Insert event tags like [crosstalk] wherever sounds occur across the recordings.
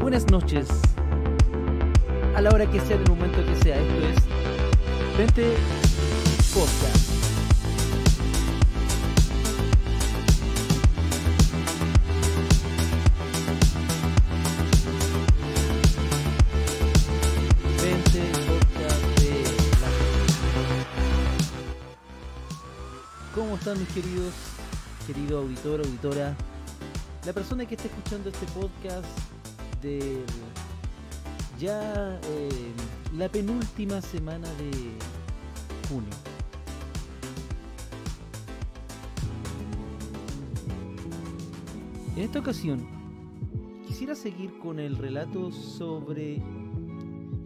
buenas noches, a la hora que sea, el momento que sea. Esto es Vente Podcast. ¿Cómo están mis queridos, querido auditor, auditora? La persona que está escuchando este podcast de ya eh, la penúltima semana de junio. En esta ocasión quisiera seguir con el relato sobre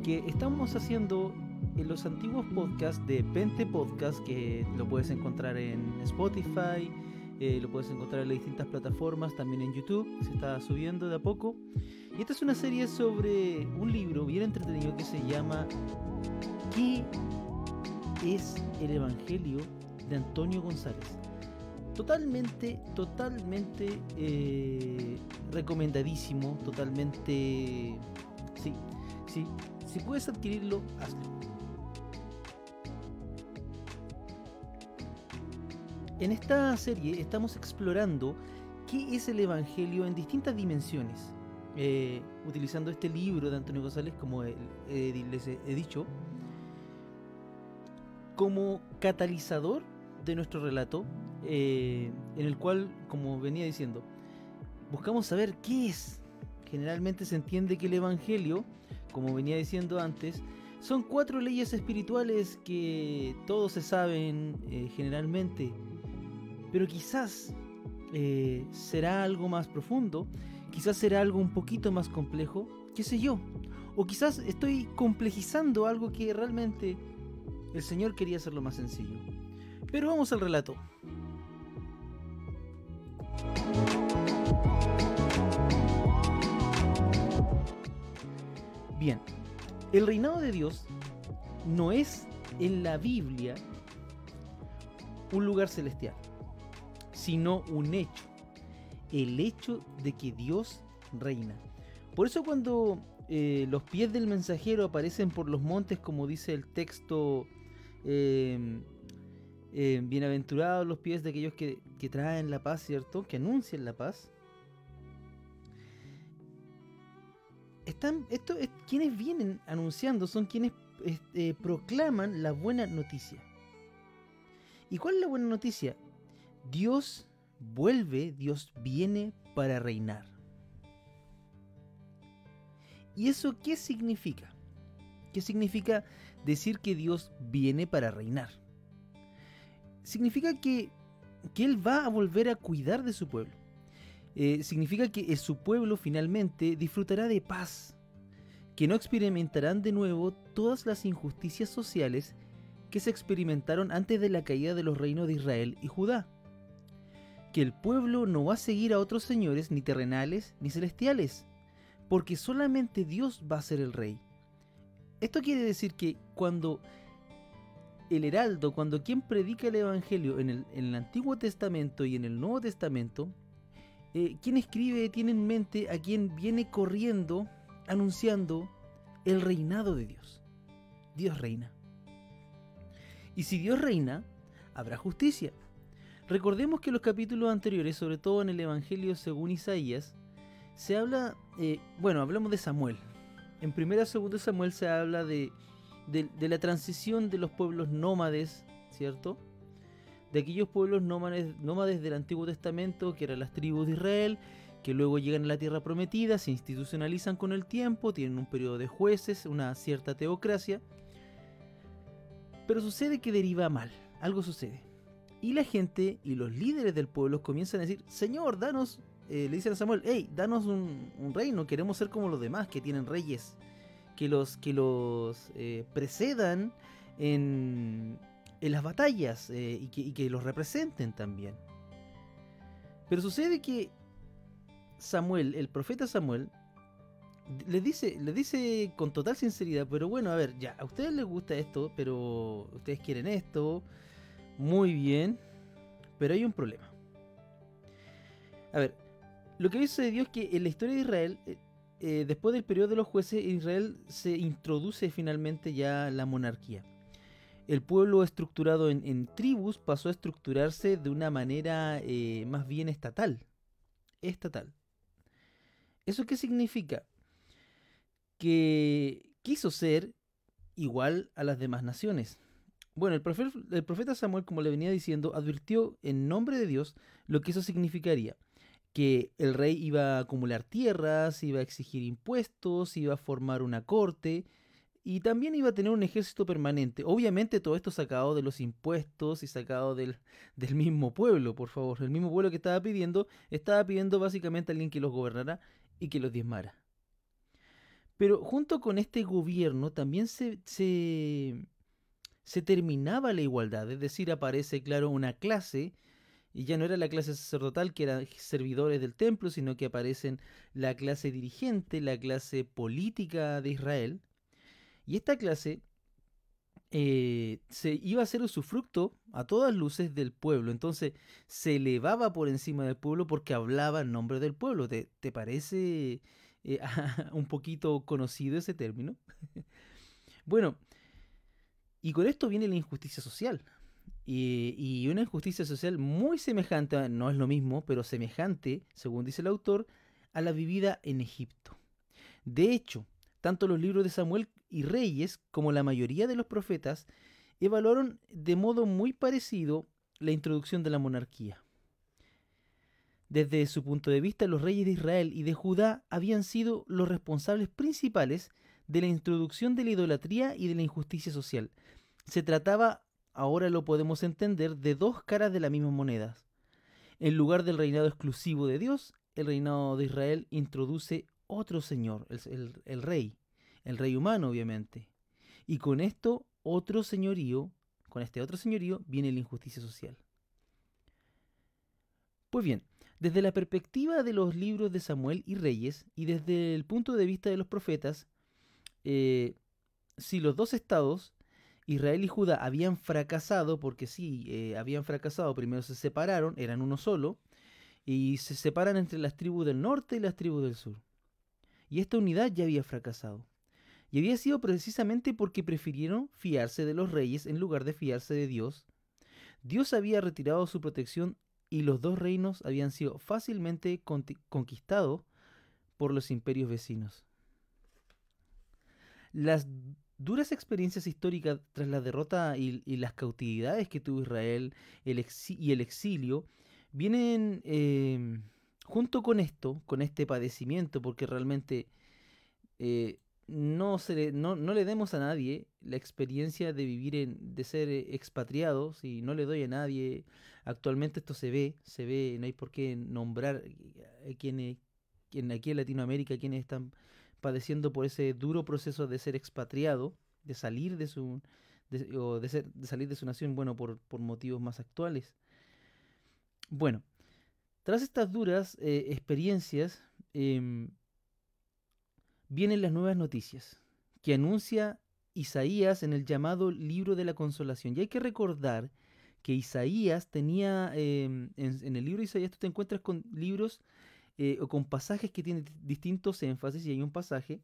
que estamos haciendo en los antiguos podcasts de Pente Podcast, que lo puedes encontrar en Spotify, eh, lo puedes encontrar en las distintas plataformas, también en YouTube, se está subiendo de a poco. Y esta es una serie sobre un libro bien entretenido que se llama ¿Qué es el Evangelio de Antonio González? Totalmente, totalmente eh, recomendadísimo, totalmente... Sí, sí, si puedes adquirirlo, hazlo. En esta serie estamos explorando qué es el Evangelio en distintas dimensiones, eh, utilizando este libro de Antonio González, como les he, he dicho, como catalizador de nuestro relato, eh, en el cual, como venía diciendo, buscamos saber qué es. Generalmente se entiende que el Evangelio, como venía diciendo antes, son cuatro leyes espirituales que todos se saben eh, generalmente, pero quizás eh, será algo más profundo, quizás será algo un poquito más complejo, qué sé yo, o quizás estoy complejizando algo que realmente el Señor quería hacerlo más sencillo. Pero vamos al relato. Bien, el reinado de Dios no es en la Biblia un lugar celestial, sino un hecho. El hecho de que Dios reina. Por eso cuando eh, los pies del mensajero aparecen por los montes, como dice el texto, eh, eh, bienaventurados los pies de aquellos que, traen la paz, ¿cierto? Que anuncian la paz. Están, esto es, quienes vienen anunciando son quienes este, proclaman la buena noticia. ¿Y cuál es la buena noticia? Dios vuelve, Dios viene para reinar. ¿Y eso qué significa? ¿Qué significa decir que Dios viene para reinar? Significa que, que Él va a volver a cuidar de su pueblo. Eh, significa que su pueblo finalmente disfrutará de paz, que no experimentarán de nuevo todas las injusticias sociales que se experimentaron antes de la caída de los reinos de Israel y Judá. Que el pueblo no va a seguir a otros señores ni terrenales ni celestiales, porque solamente Dios va a ser el rey. Esto quiere decir que cuando el heraldo, cuando quien predica el Evangelio en el, en el Antiguo Testamento y en el Nuevo Testamento, eh, quien escribe tiene en mente a quien viene corriendo anunciando el reinado de Dios. Dios reina. Y si Dios reina, habrá justicia. Recordemos que en los capítulos anteriores, sobre todo en el Evangelio según Isaías, se habla, eh, bueno, hablamos de Samuel. En primera segunda Samuel se habla de, de, de la transición de los pueblos nómades, ¿cierto? De aquellos pueblos nómades, nómades del Antiguo Testamento, que eran las tribus de Israel, que luego llegan a la tierra prometida, se institucionalizan con el tiempo, tienen un periodo de jueces, una cierta teocracia. Pero sucede que deriva mal, algo sucede. Y la gente y los líderes del pueblo comienzan a decir, Señor, danos, eh, le dicen a Samuel, hey, danos un, reino, queremos ser como los demás que tienen reyes, que los, que los eh, precedan en, en, las batallas eh, y, que, que los representen también. Pero sucede que Samuel, el profeta Samuel, le dice, le dice con total sinceridad, pero bueno, a ver, ya, a ustedes les gusta esto, pero ustedes quieren esto, muy bien, pero hay un problema. A ver, Lo que dice Dios es que en la historia de Israel, eh, eh, después del periodo de los jueces, en Israel se introduce finalmente ya la monarquía. El pueblo estructurado en, tribus pasó a estructurarse de una manera eh, más bien estatal. Estatal. ¿Eso qué significa? Que quiso ser igual a las demás naciones. Bueno, el profeta, el profeta Samuel, como le venía diciendo, advirtió en nombre de Dios lo que eso significaría que el rey iba a acumular tierras, iba a exigir impuestos, iba a formar una corte y también iba a tener un ejército permanente. Obviamente todo esto sacado de los impuestos y sacado del, [laughs] del mismo pueblo, por favor. El mismo pueblo que estaba pidiendo, estaba pidiendo básicamente a alguien que los gobernara y que los diezmara. Pero junto con este gobierno también se, se, se terminaba la igualdad, es decir, aparece, claro, una clase y ya no era la clase sacerdotal que eran servidores del templo, sino que aparecen la clase dirigente, la clase política de Israel. Y esta clase eh, se iba a ser usufructo a todas luces del pueblo. Entonces se elevaba por encima del pueblo porque hablaba en nombre del pueblo. ¿Te, parece eh, [laughs] un poquito conocido ese término? [laughs] bueno, y con esto viene la injusticia social. Y, una injusticia social muy semejante, no es lo mismo, pero semejante, según dice el autor, a la vivida en Egipto. De hecho, tanto los libros de Samuel y Reyes como la mayoría de los profetas evaluaron de modo muy parecido la introducción de la monarquía. Desde su punto de vista, los reyes de Israel y de Judá habían sido los responsables principales de la introducción de la idolatría y de la injusticia social. Se trataba ahora lo podemos entender de dos caras de la misma moneda. En lugar del reinado exclusivo de Dios, el reinado de Israel introduce otro señor, el, rey, el rey humano obviamente. Y con esto otro señorío, con este otro señorío viene la injusticia social. Pues bien, desde la perspectiva de los libros de Samuel y Reyes, y desde el punto de vista de los profetas, eh, si los dos estados Israel y Judá habían fracasado, porque sí, eh, habían fracasado, primero se separaron, eran uno solo, y se separan entre las tribus del norte y las tribus del sur. Y esta unidad ya había fracasado. Y había sido precisamente porque prefirieron fiarse de los reyes en lugar de fiarse de Dios. Dios había retirado su protección y los dos reinos habían sido fácilmente conquistados por los imperios vecinos. Las duras experiencias históricas tras la derrota y, las cautividades que tuvo Israel y el exilio vienen em, junto con esto, con este padecimiento, porque realmente eh, no, se no, le demos a nadie la experiencia de vivir en, de ser eh, expatriados y no le doy a nadie. Actualmente esto se ve, se ve, no hay por qué nombrar a quienes, aquí en Latinoamérica, quienes están padeciendo por ese duro proceso de ser expatriado, de salir de su, o de salir de su nación, bueno, por, por, motivos más actuales. Bueno, tras estas duras eh, experiencias, em, vienen las nuevas noticias que anuncia Isaías en el llamado libro de la consolación. Y hay que recordar que Isaías tenía, em, en, en, el libro de Isaías tú te encuentras con libros eh, o con pasajes que tienen distintos énfasis y hay un pasaje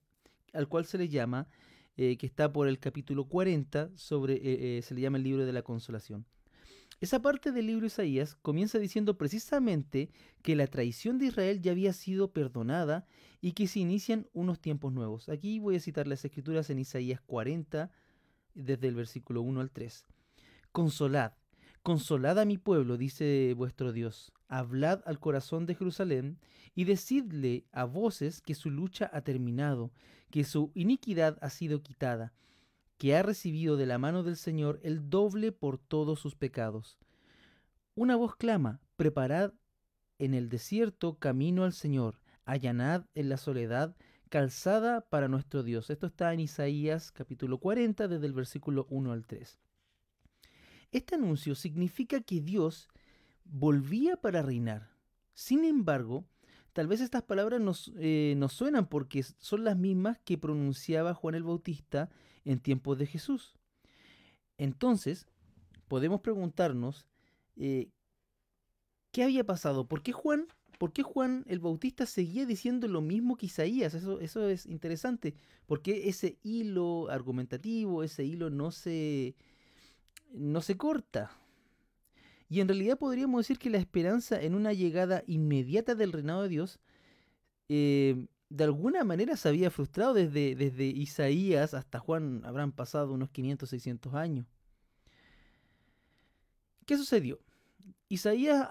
al cual se le llama, eh, que está por el capítulo 40, sobre, eh, se le llama el libro de la consolación. Esa parte del libro Isaías comienza diciendo precisamente que la traición de Israel ya había sido perdonada y que se inician unos tiempos nuevos. Aquí voy a citar las escrituras en Isaías 40, desde el versículo 1 al 3. Consolad, consolad a mi pueblo, dice vuestro Dios hablad al corazón de Jerusalén y decidle a voces que su lucha ha terminado, que su iniquidad ha sido quitada, que ha recibido de la mano del Señor el doble por todos sus pecados. Una voz clama, preparad en el desierto camino al Señor, allanad en la soledad calzada para nuestro Dios. Esto está en Isaías capítulo 40 desde el versículo 1 al 3. Este anuncio significa que Dios volvía para reinar. Sin embargo, tal vez estas palabras nos, eh, nos suenan porque son las mismas que pronunciaba Juan el Bautista en tiempos de Jesús. Entonces, podemos preguntarnos, eh, ¿qué había pasado? ¿Por qué Juan, ¿por qué Juan el Bautista seguía diciendo lo mismo que Isaías? Eso, eso es interesante. Porque ese hilo argumentativo, ese hilo no se, no se corta. Y en realidad podríamos decir que la esperanza en una llegada inmediata del reinado de Dios eh, de alguna manera se había frustrado desde, desde Isaías hasta Juan, habrán pasado unos 500, 600 años. ¿Qué sucedió? Isaías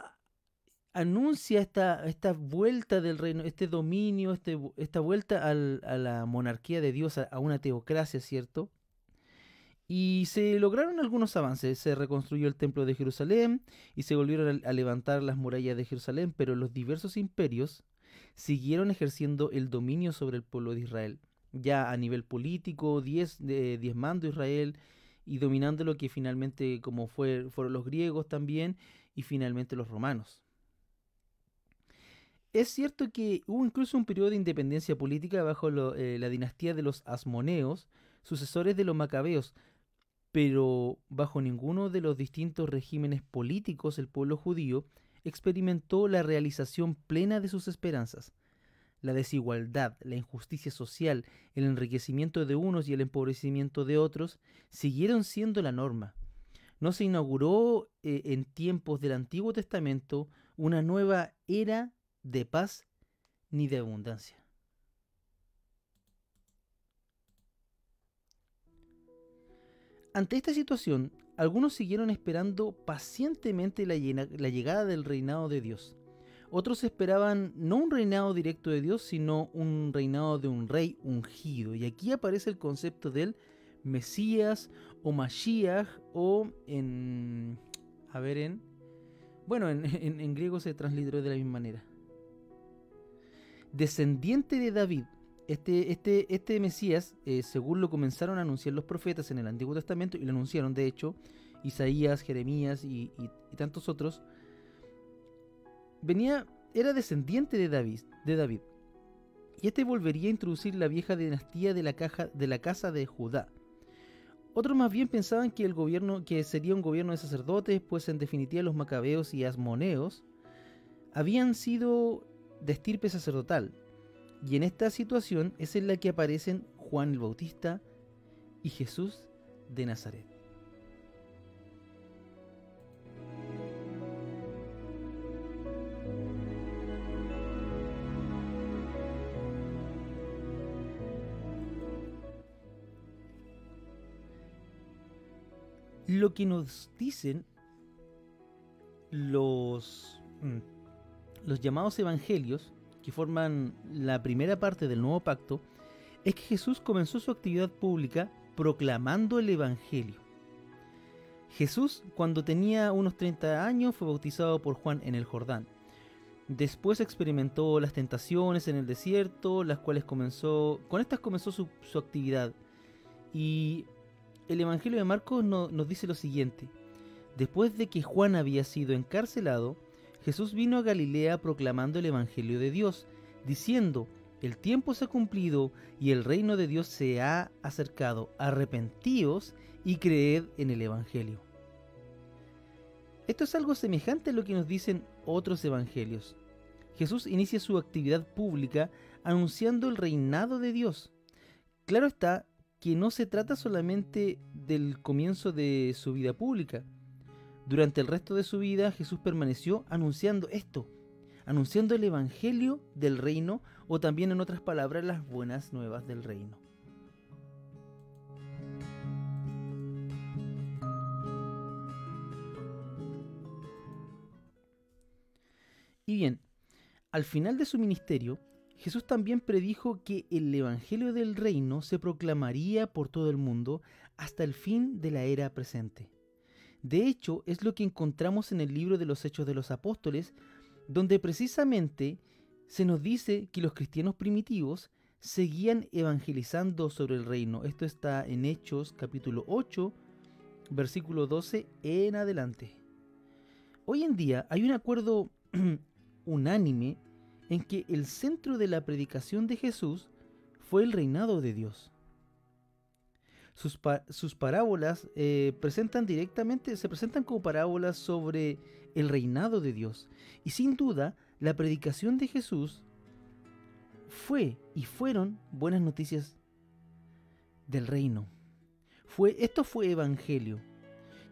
anuncia esta, esta vuelta del reino, este dominio, este, esta vuelta a la monarquía de Dios, a, una teocracia, ¿cierto? Y se lograron algunos avances. Se reconstruyó el templo de Jerusalén y se volvieron a levantar las murallas de Jerusalén, pero los diversos imperios siguieron ejerciendo el dominio sobre el pueblo de Israel, ya a nivel político, diez, diezmando Israel y dominando lo que finalmente como fue, fueron los griegos también y finalmente los romanos. Es cierto que hubo incluso un periodo de independencia política bajo eh, la dinastía de los asmoneos, sucesores de los macabeos, pero bajo ninguno de los distintos regímenes políticos el pueblo judío experimentó la realización plena de sus esperanzas. La desigualdad, la injusticia social, el enriquecimiento de unos y el empobrecimiento de otros siguieron siendo la norma. No se inauguró eh, en tiempos del Antiguo Testamento una nueva era de paz ni de abundancia. Ante esta situación, algunos siguieron esperando pacientemente la, llegada del reinado de Dios. Otros esperaban no un reinado directo de Dios, sino un reinado de un rey ungido. Y aquí aparece el concepto del Mesías o Mashiach o en... A ver, en... Bueno, en, [laughs] griego se transliteró de la misma manera. Descendiente de David. Este, este, este Mesías, eh, según lo comenzaron a anunciar los profetas en el Antiguo Testamento, y lo anunciaron de hecho, Isaías, Jeremías y, tantos otros, venía, era descendiente de David, de David. Y este volvería a introducir la vieja dinastía de la, casa de Judá. Otros más bien pensaban que el gobierno, que sería un gobierno de sacerdotes, pues en definitiva los macabeos y asmoneos habían sido de estirpe sacerdotal. Y en esta situación es en la que aparecen Juan el Bautista y Jesús de Nazaret. Lo que nos dicen los, mm, los llamados evangelios, que forman la primera parte del nuevo pacto, es que Jesús comenzó su actividad pública proclamando el Evangelio. Jesús, cuando tenía unos 30 años, fue bautizado por Juan en el Jordán. Después experimentó las tentaciones en el desierto, las cuales comenzó, con estas comenzó su, su actividad. Y el Evangelio de Marcos nos dice lo siguiente. Después de que Juan había sido encarcelado, Jesús vino a Galilea proclamando el Evangelio de Dios, diciendo, el tiempo se ha cumplido y el reino de Dios se ha acercado. Arrepentíos y creed en el Evangelio. Esto es algo semejante a lo que nos dicen otros evangelios. Jesús inicia su actividad pública anunciando el reinado de Dios. Claro está que no se trata solamente del comienzo de su vida pública. Durante el resto de su vida Jesús permaneció anunciando esto, anunciando el Evangelio del reino o también en otras palabras las buenas nuevas del reino. Y bien, al final de su ministerio, Jesús también predijo que el Evangelio del Reino se proclamaría por todo el mundo hasta el fin de la era presente. De hecho, es lo que encontramos en el libro de los Hechos de los Apóstoles, donde precisamente se nos dice que los cristianos primitivos seguían evangelizando sobre el reino. Esto está en Hechos capítulo 8, versículo 12 en adelante. Hoy en día hay un acuerdo [clears throat] unánime en que el centro de la predicación de Jesús fue el reinado de Dios. Sus, parábolas eh, presentan directamente, se presentan como parábolas sobre el reinado de Dios. Y sin duda, la predicación de Jesús fue y fueron buenas noticias del reino. Fue, esto fue evangelio.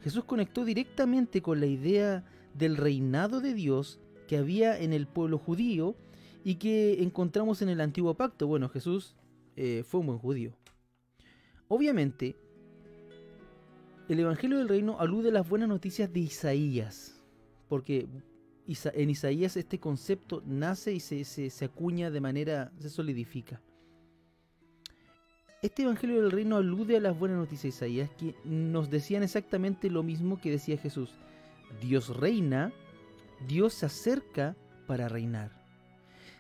Jesús conectó directamente con la idea del reinado de Dios que había en el pueblo judío y que encontramos en el antiguo pacto. Bueno, Jesús eh, fue un buen judío. Obviamente, el Evangelio del Reino alude a las buenas noticias de Isaías, porque en Isaías este concepto nace y se, se, acuña de manera, se solidifica. Este Evangelio del Reino alude a las buenas noticias de Isaías que nos decían exactamente lo mismo que decía Jesús. Dios reina, Dios se acerca para reinar.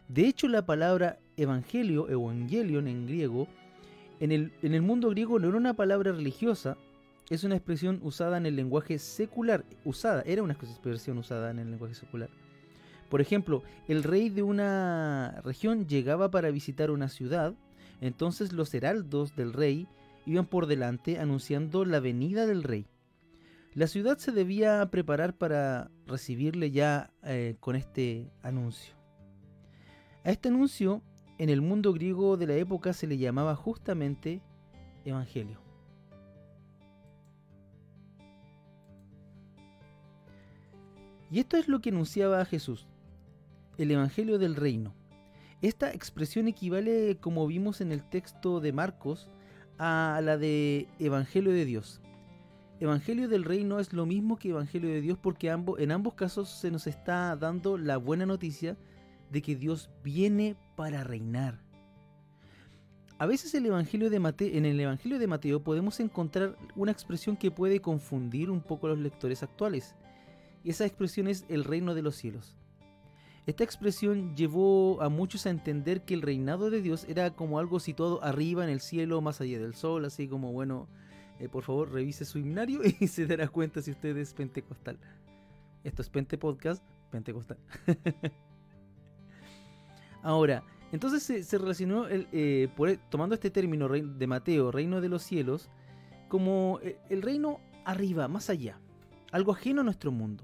De hecho, la palabra evangelio, evangelion en griego, en el, mundo griego no era una palabra religiosa, es una expresión usada en el lenguaje secular. Usada, era una expresión usada en el lenguaje secular. Por ejemplo, el rey de una región llegaba para visitar una ciudad, entonces los heraldos del rey iban por delante anunciando la venida del rey. La ciudad se debía preparar para recibirle ya eh, con este anuncio. A este anuncio, en el mundo griego de la época se le llamaba justamente Evangelio. Y esto es lo que anunciaba Jesús, el Evangelio del Reino. Esta expresión equivale, como vimos en el texto de Marcos, a la de Evangelio de Dios. Evangelio del Reino es lo mismo que Evangelio de Dios porque en ambos casos se nos está dando la buena noticia de que Dios viene para reinar. A veces el evangelio de Mateo, en el Evangelio de Mateo podemos encontrar una expresión que puede confundir un poco a los lectores actuales. Y esa expresión es el reino de los cielos. Esta expresión llevó a muchos a entender que el reinado de Dios era como algo situado arriba en el cielo, más allá del sol, así como, bueno, eh, por favor revise su himnario [laughs] y se dará cuenta si usted es pentecostal. Esto es Pente Podcast, pentecostal. [laughs] Ahora, entonces se, relacionó, el, eh, e, tomando este término de Mateo, reino de los cielos, como eh, el reino arriba, más allá, algo ajeno a nuestro mundo.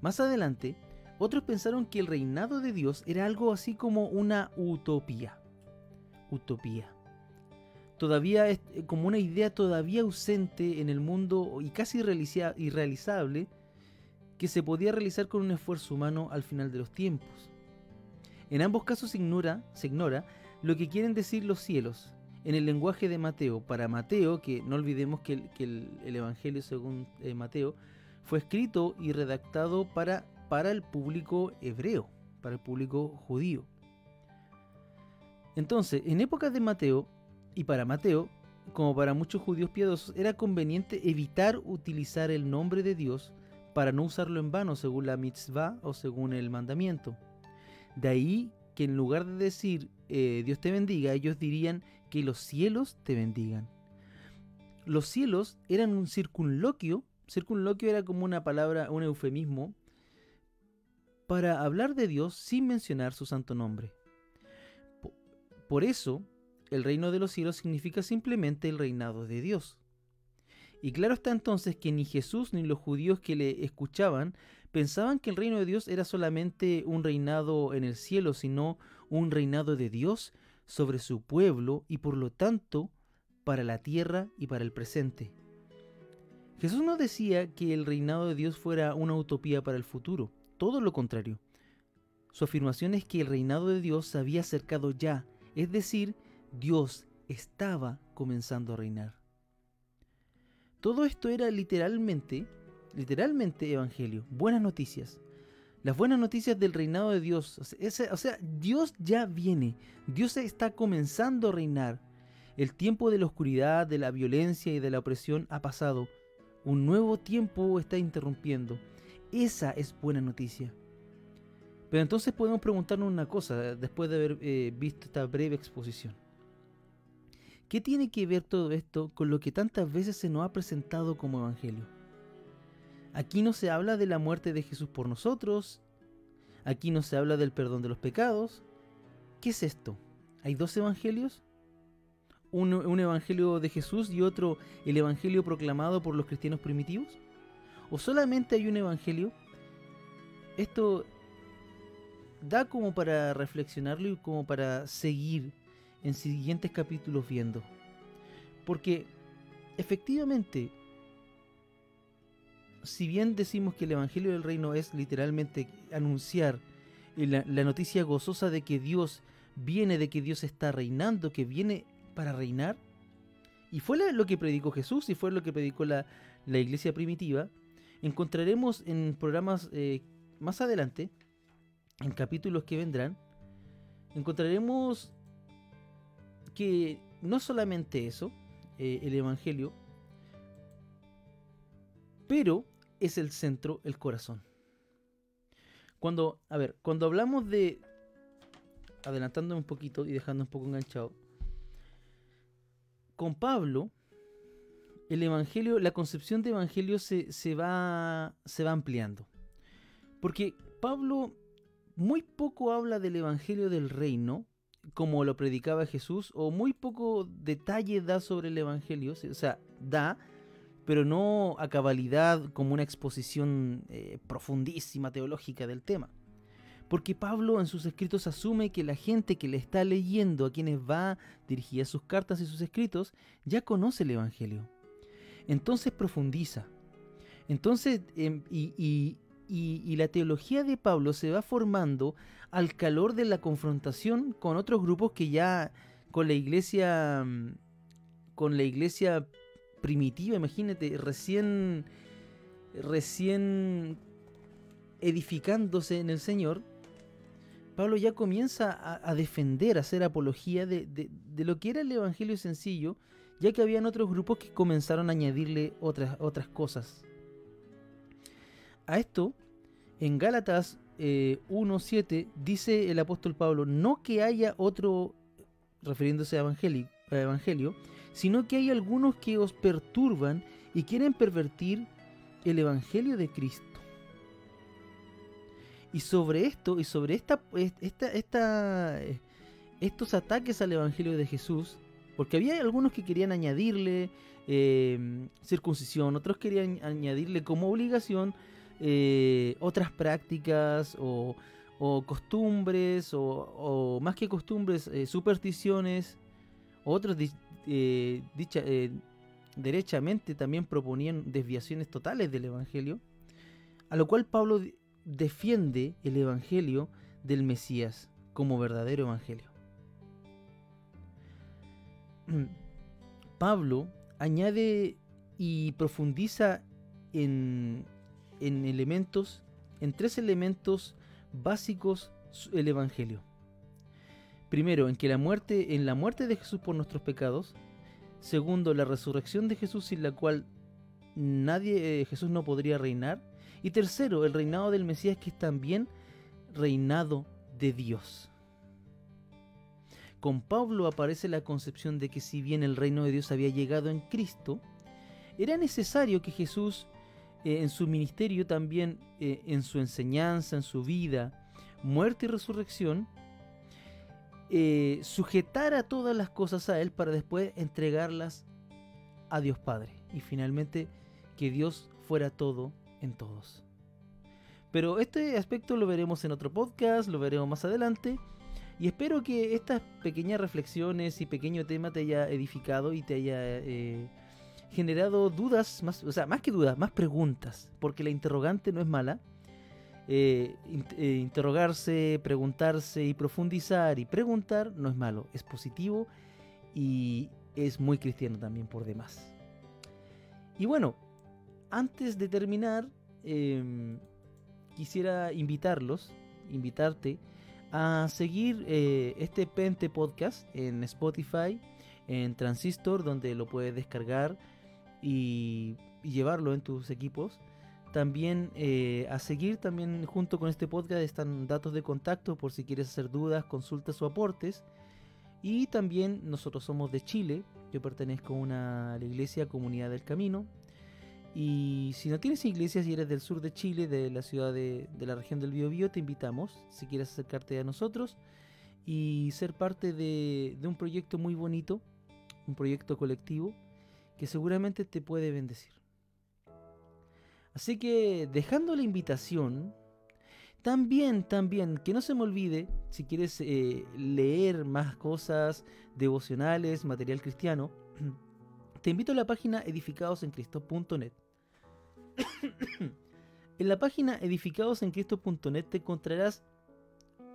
Más adelante, otros pensaron que el reinado de Dios era algo así como una utopía. Utopía. Todavía es eh, como una idea todavía ausente en el mundo y casi irrealizable que se podía realizar con un esfuerzo humano al final de los tiempos. En ambos casos se ignora, se ignora lo que quieren decir los cielos en el lenguaje de Mateo. Para Mateo, que no olvidemos que el, Evangelio según eh, Mateo fue escrito y redactado para, para el público hebreo, para el público judío. Entonces, en épocas de Mateo, y para Mateo, como para muchos judíos piadosos, era conveniente evitar utilizar el nombre de Dios para no usarlo en vano según la mitzvah o según el mandamiento. De ahí que en lugar de decir eh, Dios te bendiga, ellos dirían que los cielos te bendigan. Los cielos eran un circunloquio. Circunloquio era como una palabra, un eufemismo, para hablar de Dios sin mencionar su santo nombre. Por eso, el reino de los cielos significa simplemente el reinado de Dios. Y claro está entonces que ni Jesús ni los judíos que le escuchaban pensaban que el reino de Dios era solamente un reinado en el cielo, sino un reinado de Dios sobre su pueblo y por lo tanto para la tierra y para el presente. Jesús no decía que el reinado de Dios fuera una utopía para el futuro, todo lo contrario. Su afirmación es que el reinado de Dios se había acercado ya, es decir, Dios estaba comenzando a reinar. Todo esto era literalmente literalmente evangelio, buenas noticias. Las buenas noticias del reinado de Dios. O sea, Dios ya viene. Dios está comenzando a reinar. El tiempo de la oscuridad, de la violencia y de la opresión ha pasado. Un nuevo tiempo está interrumpiendo. Esa es buena noticia. Pero entonces podemos preguntarnos una cosa después de haber eh, visto esta breve exposición. ¿Qué tiene que ver todo esto con lo que tantas veces se nos ha presentado como evangelio? Aquí no se habla de la muerte de Jesús por nosotros. Aquí no se habla del perdón de los pecados. ¿Qué es esto? ¿Hay dos evangelios? ¿Un, un evangelio de Jesús y otro el evangelio proclamado por los cristianos primitivos? ¿O solamente hay un evangelio esto da como para reflexionarlo y como para seguir en siguientes capítulos viendo. Porque efectivamente, si bien decimos que el Evangelio del Reino es literalmente anunciar la, la, noticia gozosa de que Dios viene, de que Dios está reinando, que viene para reinar, y fue lo que predicó Jesús y fue lo que predicó la, la iglesia primitiva, encontraremos en programas eh, más adelante, en capítulos que vendrán, encontraremos que no solamente eso, eh, el Evangelio, pero es el centro, el corazón. Cuando, a ver, cuando hablamos de, adelantando un poquito y dejando un poco enganchado, con Pablo, el Evangelio, la concepción de Evangelio se, se, va, se va ampliando. Porque Pablo muy poco habla del Evangelio del Reino, como lo predicaba Jesús, o muy poco detalle da sobre el Evangelio, o sea, da, pero no a cabalidad como una exposición eh, profundísima teológica del tema. Porque Pablo en sus escritos asume que la gente que le está leyendo, a quienes va dirigida sus cartas y sus escritos, ya conoce el Evangelio. Entonces profundiza. Entonces, em, y, y, la teología de Pablo se va formando al calor de la confrontación con otros grupos que ya con la iglesia mm, con la iglesia primitiva, imagínate, recién recién edificándose en el Señor, Pablo ya comienza a, defender, a hacer apología de, de, lo que era el Evangelio sencillo, ya que habían otros grupos que comenzaron a añadirle otras, otras cosas. A esto en Gálatas 1.7 eh, dice el apóstol Pablo, no que haya otro, refiriéndose a evangelio, sino que hay algunos que os perturban y quieren pervertir el evangelio de Cristo. Y sobre esto, y sobre esta, eh, estos ataques al evangelio de Jesús, porque había algunos que querían añadirle eh, circuncisión, otros querían añadirle como obligación eh, otras prácticas o, costumbres o, más que costumbres, eh, supersticiones. Otros eh, dicha, derechamente también proponían desviaciones totales del Evangelio. A lo cual Pablo defiende el Evangelio del Mesías como verdadero Evangelio. [clears throat] Pablo añade y profundiza en, en elementos, en tres elementos básicos el Evangelio. Primero, en que la muerte, en la muerte de Jesús por nuestros pecados. Segundo, la resurrección de Jesús sin la cual nadie, eh, Jesús no podría reinar. Y tercero, el reinado del Mesías que es también reinado de Dios. Con Pablo aparece la concepción de que si bien el reino de Dios había llegado en Cristo, era necesario que Jesús eh, en su ministerio también, eh, en su enseñanza, en su vida, muerte y resurrección, eh, sujetar a todas las cosas a Él para después entregarlas a Dios Padre. Y finalmente que Dios fuera todo en todos. Pero este aspecto lo veremos en otro podcast, lo veremos más adelante. Y espero que estas pequeñas reflexiones y pequeño tema te haya edificado y te haya generado dudas, más, o sea, más que dudas, más preguntas, porque la interrogante no es mala. Eh, eh, interrogarse, preguntarse y profundizar y preguntar no es malo, es positivo y es muy cristiano también por demás. Y bueno, antes de terminar, em, quisiera invitarlos, invitarte a seguir eh, este Pente Podcast en Spotify, en Transistor, donde lo puedes descargar y, llevarlo en tus equipos. También eh, a seguir también junto con este podcast están datos de contacto por si quieres hacer dudas, consultas o aportes. Y también nosotros somos de Chile, yo pertenezco a una la iglesia Comunidad del Camino. Y si no tienes iglesias y eres del sur de Chile, de la ciudad de, la región del Biobío, te invitamos, si quieres acercarte a nosotros y ser parte de un proyecto muy bonito, un proyecto colectivo que seguramente te puede bendecir. Así que dejando la invitación, También, también, que no se me olvide, si quieres eh, leer más cosas devocionales, material cristiano, [clears throat] te invito a la página edificadosencristo.net. [coughs] en la página edificadosencristo.net te encontrarás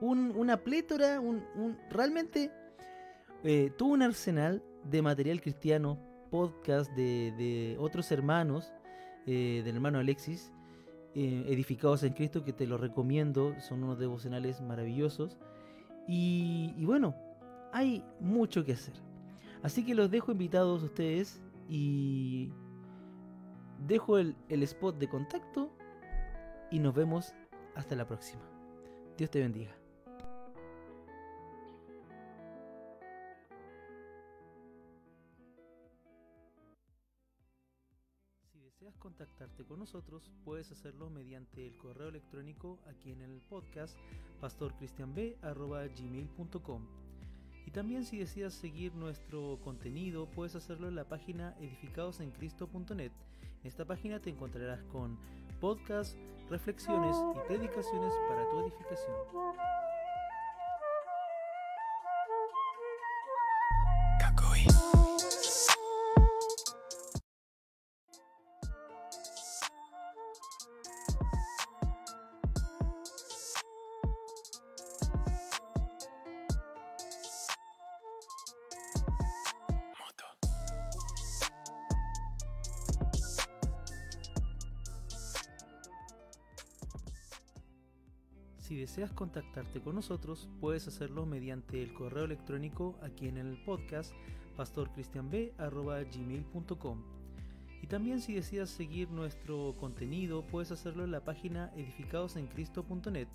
una plétora, un, realmente eh, todo un arsenal de material cristiano, podcast de, otros hermanos, eh, del hermano Alexis, eh, edificados en Cristo, que te lo recomiendo, son unos devocionales maravillosos. Y, bueno, hay mucho que hacer. Así que los dejo invitados ustedes y dejo el, el spot de contacto y nos vemos hasta la próxima. Dios te bendiga. Contactarte con nosotros, puedes hacerlo mediante el correo electrónico aquí en el podcast pastorcristianb.gmail.com y también si deseas seguir nuestro contenido, puedes hacerlo en la página edificadosencristo.net. En esta página te encontrarás con podcasts, reflexiones y predicaciones para tu edificación. Deseas contactarte con nosotros, puedes hacerlo mediante el correo electrónico aquí en el podcast pastorcristianb.gmail.com y también si deseas seguir nuestro contenido, puedes hacerlo en la página edificadosencristo.net.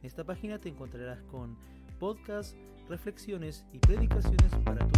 En esta página te encontrarás con podcasts, reflexiones y predicaciones para tu edificación.